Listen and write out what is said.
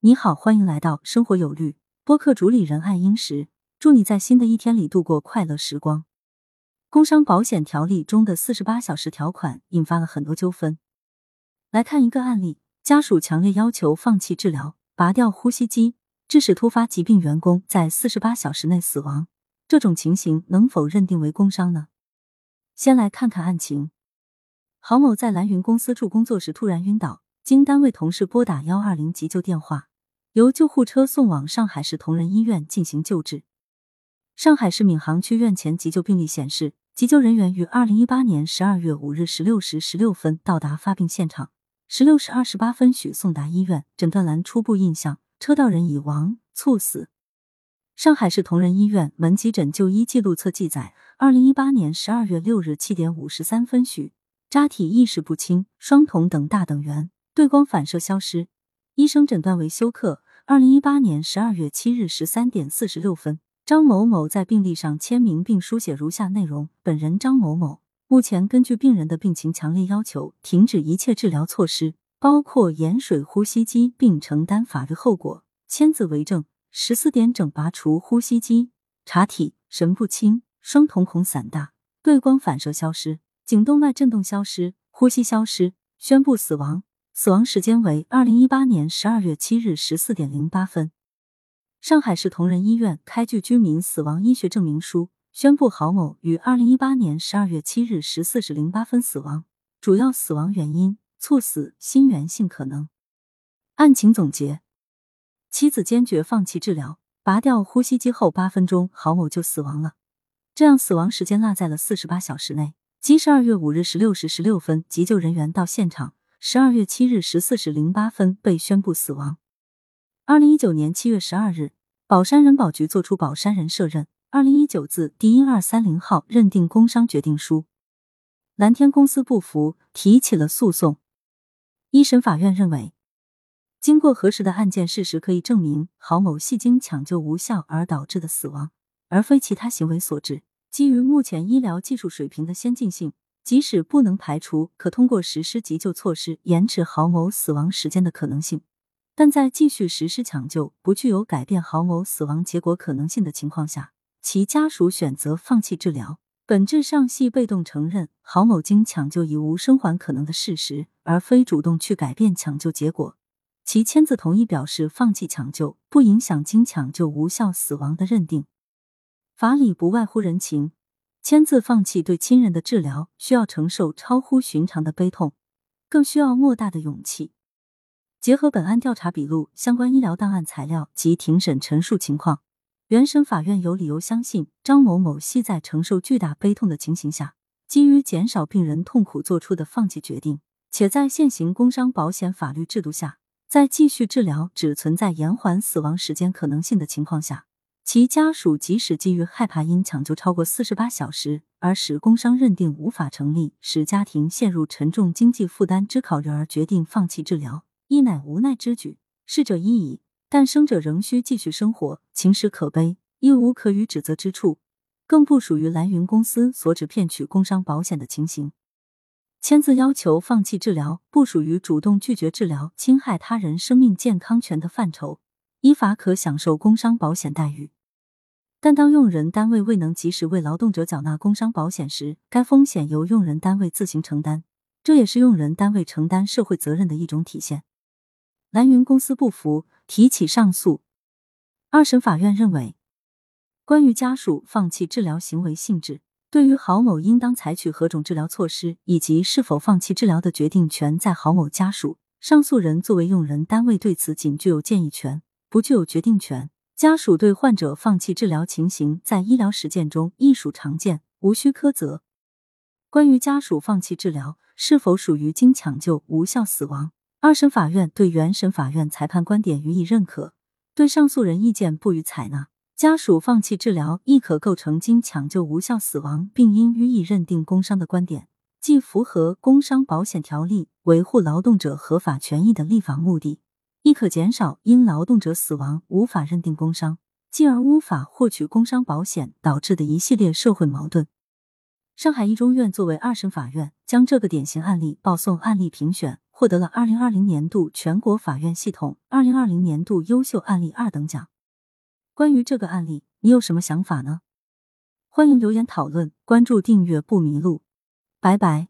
你好，欢迎来到生活有律播客主理人爱英石，祝你在新的一天里度过快乐时光。工伤保险条例中的四十八小时条款引发了很多纠纷。来看一个案例：家属强烈要求放弃治疗，拔掉呼吸机，致使突发疾病员工在四十八小时内死亡，这种情形能否认定为工伤呢？先来看看案情。郝某在蓝云公司处工作时突然晕倒，经单位同事拨打幺二零急救电话。由救护车送往上海市同仁医院进行救治。上海市闵行区院前急救病历显示，急救人员于二零一八年十二月五日十六时十六分到达发病现场，十六时二十八分许送达医院。诊断栏初步印象，车道人已亡，猝死。上海市同仁医院门急诊就医记录册记载，二零一八年十二月六日七点五十三分许，扎体意识不清，双瞳等大等圆，对光反射消失，医生诊断为休克。二零一八年十二月七日十三点四十六分，张某某在病历上签名并书写如下内容：本人张某某，目前根据病人的病情强烈要求，停止一切治疗措施，包括盐水呼吸机，并承担法律后果。签字为证。十四点整拔除呼吸机，查体神不清，双瞳孔散大，对光反射消失，颈动脉震动消失，呼吸消失，宣布死亡。死亡时间为二零一八年十二月七日十四点零八分。上海市同仁医院开具居民死亡医学证明书，宣布郝某于二零一八年十二月七日十四时零八分死亡，主要死亡原因猝死，心源性可能。案情总结：妻子坚决放弃治疗，拔掉呼吸机后八分钟，郝某就死亡了。这样死亡时间落在了四十八小时内。即十二月五日十六时十六分，急救人员到现场。十二月七日十四时零八分被宣布死亡。二零一九年七月十二日，宝山人保局作出宝山人社认二零一九字第一二三零号认定工伤决定书。蓝天公司不服，提起了诉讼。一审法院认为，经过核实的案件事实可以证明，郝某系经抢救无效而导致的死亡，而非其他行为所致。基于目前医疗技术水平的先进性。即使不能排除可通过实施急救措施延迟郝某死亡时间的可能性，但在继续实施抢救不具有改变郝某死亡结果可能性的情况下，其家属选择放弃治疗，本质上系被动承认郝某经抢救已无生还可能的事实，而非主动去改变抢救结果。其签字同意表示放弃抢救，不影响经抢救无效死亡的认定。法理不外乎人情。签字放弃对亲人的治疗，需要承受超乎寻常的悲痛，更需要莫大的勇气。结合本案调查笔录、相关医疗档案材料及庭审陈述情况，原审法院有理由相信张某某系在承受巨大悲痛的情形下，基于减少病人痛苦做出的放弃决定，且在现行工伤保险法律制度下，在继续治疗只存在延缓死亡时间可能性的情况下。其家属即使基于害怕因抢救超过四十八小时而使工伤认定无法成立，使家庭陷入沉重经济负担之考虑而决定放弃治疗，亦乃无奈之举。逝者已矣，但生者仍需继续生活，情实可悲，亦无可予指责之处，更不属于蓝云公司所指骗取工伤保险的情形。签字要求放弃治疗，不属于主动拒绝治疗侵害他人生命健康权的范畴，依法可享受工伤保险待遇。但当用人单位未能及时为劳动者缴纳工伤保险时，该风险由用人单位自行承担，这也是用人单位承担社会责任的一种体现。蓝云公司不服，提起上诉。二审法院认为，关于家属放弃治疗行为性质，对于郝某应当采取何种治疗措施以及是否放弃治疗的决定权在郝某家属，上诉人作为用人单位对此仅具有建议权，不具有决定权。家属对患者放弃治疗情形，在医疗实践中亦属常见，无需苛责。关于家属放弃治疗是否属于经抢救无效死亡，二审法院对原审法院裁判观点予以认可，对上诉人意见不予采纳。家属放弃治疗亦可构成经抢救无效死亡，并应予以认定工伤的观点，既符合工伤保险条例维护劳动者合法权益的立法目的。亦可减少因劳动者死亡无法认定工伤，进而无法获取工伤保险导致的一系列社会矛盾。上海一中院作为二审法院，将这个典型案例报送案例评选，获得了二零二零年度全国法院系统二零二零年度优秀案例二等奖。关于这个案例，你有什么想法呢？欢迎留言讨论，关注订阅不迷路，拜拜。